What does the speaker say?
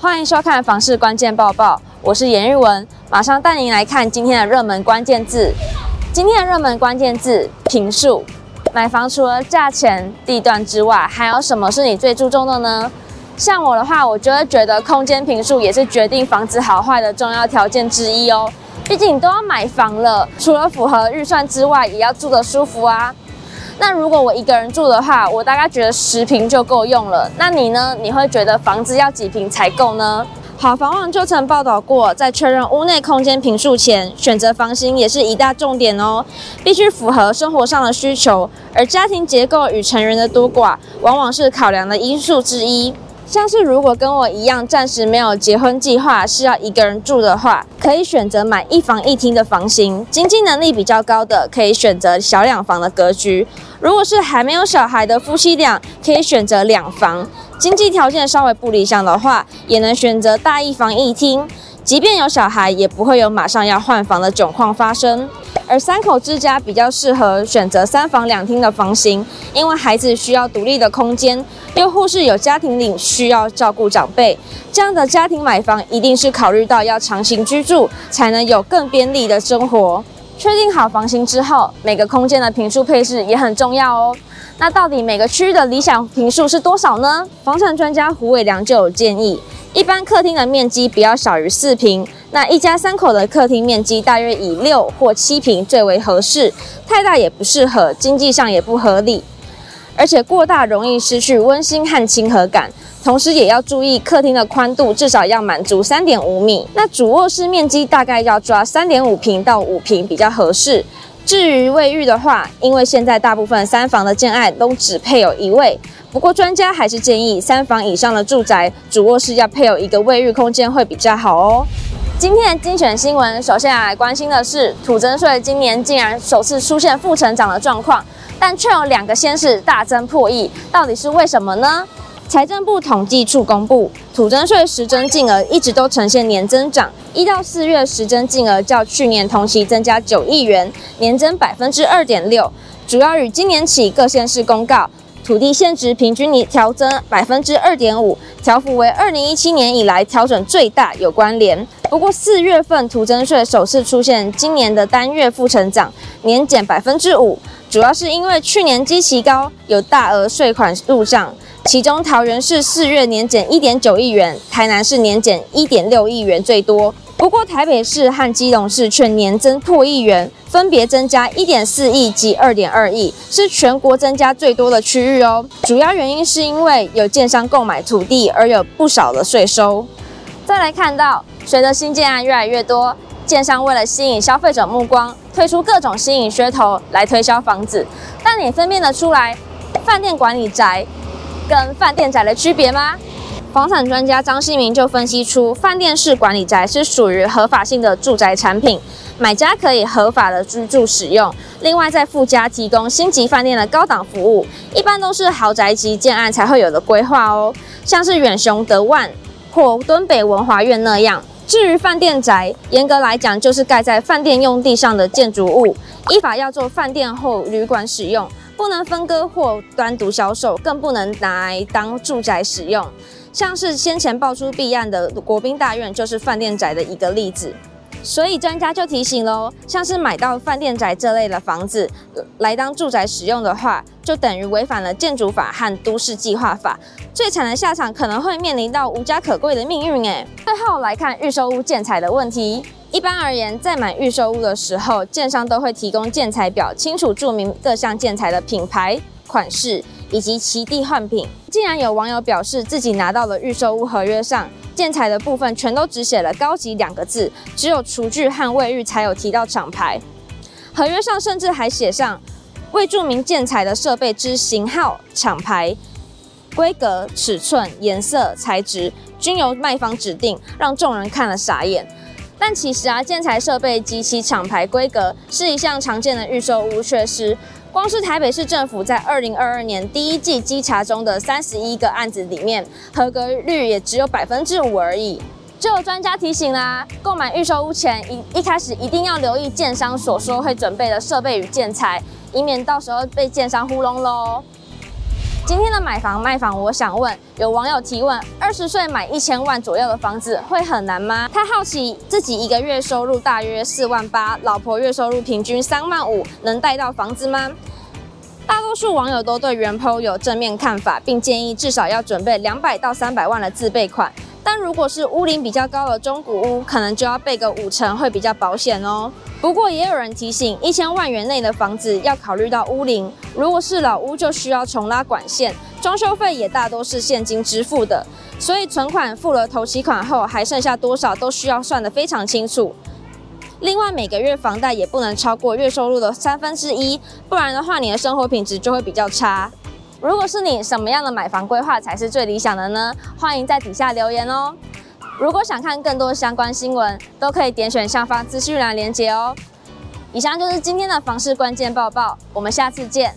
欢迎收看房市关键报报，我是颜玉文，马上带您来看今天的热门关键字。今天的热门关键字：平数。买房除了价钱、地段之外，还有什么是你最注重的呢？像我的话，我就会觉得空间平数也是决定房子好坏的重要条件之一哦。毕竟你都要买房了，除了符合预算之外，也要住得舒服啊。那如果我一个人住的话，我大概觉得十平就够用了。那你呢？你会觉得房子要几平才够呢？好房网就曾报道过，在确认屋内空间平数前，选择房型也是一大重点哦，必须符合生活上的需求。而家庭结构与成员的多寡，往往是考量的因素之一。像是如果跟我一样暂时没有结婚计划，是要一个人住的话，可以选择买一房一厅的房型；经济能力比较高的，可以选择小两房的格局。如果是还没有小孩的夫妻俩，可以选择两房；经济条件稍微不理想的话，也能选择大一房一厅。即便有小孩，也不会有马上要换房的窘况发生。而三口之家比较适合选择三房两厅的房型，因为孩子需要独立的空间，又或是有家庭领需要照顾长辈，这样的家庭买房一定是考虑到要长期居住，才能有更便利的生活。确定好房型之后，每个空间的平数配置也很重要哦。那到底每个区域的理想平数是多少呢？房产专家胡伟良就有建议。一般客厅的面积不要小于四平，那一家三口的客厅面积大约以六或七平最为合适，太大也不适合，经济上也不合理，而且过大容易失去温馨和亲和感。同时也要注意客厅的宽度至少要满足三点五米，那主卧室面积大概要抓三点五平到五平比较合适。至于卫浴的话，因为现在大部分三房的建案都只配有一卫，不过专家还是建议三房以上的住宅主卧室要配有一个卫浴空间会比较好哦。今天的精选新闻，首先来关心的是土增税今年竟然首次出现负成长的状况，但却有两个县市大增破亿，到底是为什么呢？财政部统计处公布，土增税实增净额一直都呈现年增长，一到四月实增净额较去年同期增加九亿元，年增百分之二点六，主要与今年起各县市公告土地现值平均年调增百分之二点五，调幅为二零一七年以来调整最大有关联。不过四月份土增税首次出现今年的单月负成长，年减百分之五，主要是因为去年基期高，有大额税款入账。其中桃园市四月年减一点九亿元，台南市年减一点六亿元最多。不过台北市和基隆市却年增破亿元，分别增加一点四亿及二点二亿，是全国增加最多的区域哦。主要原因是因为有建商购买土地而有不少的税收。再来看到，随着新建案越来越多，建商为了吸引消费者目光，推出各种新颖噱头来推销房子。但你分辨得出来，饭店管理宅跟饭店宅的区别吗？房产专家张新明就分析出，饭店式管理宅是属于合法性的住宅产品，买家可以合法的居住使用，另外在附加提供星级饭店的高档服务，一般都是豪宅级建案才会有的规划哦，像是远雄德万或敦北文华苑那样。至于饭店宅，严格来讲就是盖在饭店用地上的建筑物，依法要做饭店后旅馆使用。不能分割或单独销售，更不能拿来当住宅使用。像是先前爆出弊案的国宾大院，就是饭店宅的一个例子。所以专家就提醒喽，像是买到饭店宅这类的房子来当住宅使用的话，就等于违反了建筑法和都市计划法，最惨的下场可能会面临到无家可归的命运。诶，最后来看预售屋建材的问题。一般而言，在买预售屋的时候，建商都会提供建材表，清楚注明各项建材的品牌、款式以及其地换品。竟然有网友表示，自己拿到了预售屋合约上，建材的部分全都只写了“高级”两个字，只有厨具和卫浴才有提到厂牌。合约上甚至还写上未注明建材的设备之型号、厂牌、规格、尺寸、颜色、材质均由卖方指定，让众人看了傻眼。但其实啊，建材设备及其厂牌规格是一项常见的预售屋缺失。光是台北市政府在二零二二年第一季稽查中的三十一个案子里面，合格率也只有百分之五而已。就有专家提醒啦，购买预售屋前一一开始一定要留意建商所说会准备的设备与建材，以免到时候被建商糊弄喽。今天的买房卖房，我想问，有网友提问：二十岁买一千万左右的房子会很难吗？他好奇自己一个月收入大约四万八，老婆月收入平均三万五，能贷到房子吗？大多数网友都对原 PO 有正面看法，并建议至少要准备两百到三百万的自备款。但如果是屋龄比较高的中古屋，可能就要备个五成，会比较保险哦。不过也有人提醒，一千万元内的房子要考虑到屋龄，如果是老屋就需要重拉管线，装修费也大多是现金支付的，所以存款付了头期款后，还剩下多少都需要算得非常清楚。另外，每个月房贷也不能超过月收入的三分之一，不然的话，你的生活品质就会比较差。如果是你，什么样的买房规划才是最理想的呢？欢迎在底下留言哦。如果想看更多相关新闻，都可以点选下方资讯栏连接哦。以上就是今天的房市关键报报，我们下次见。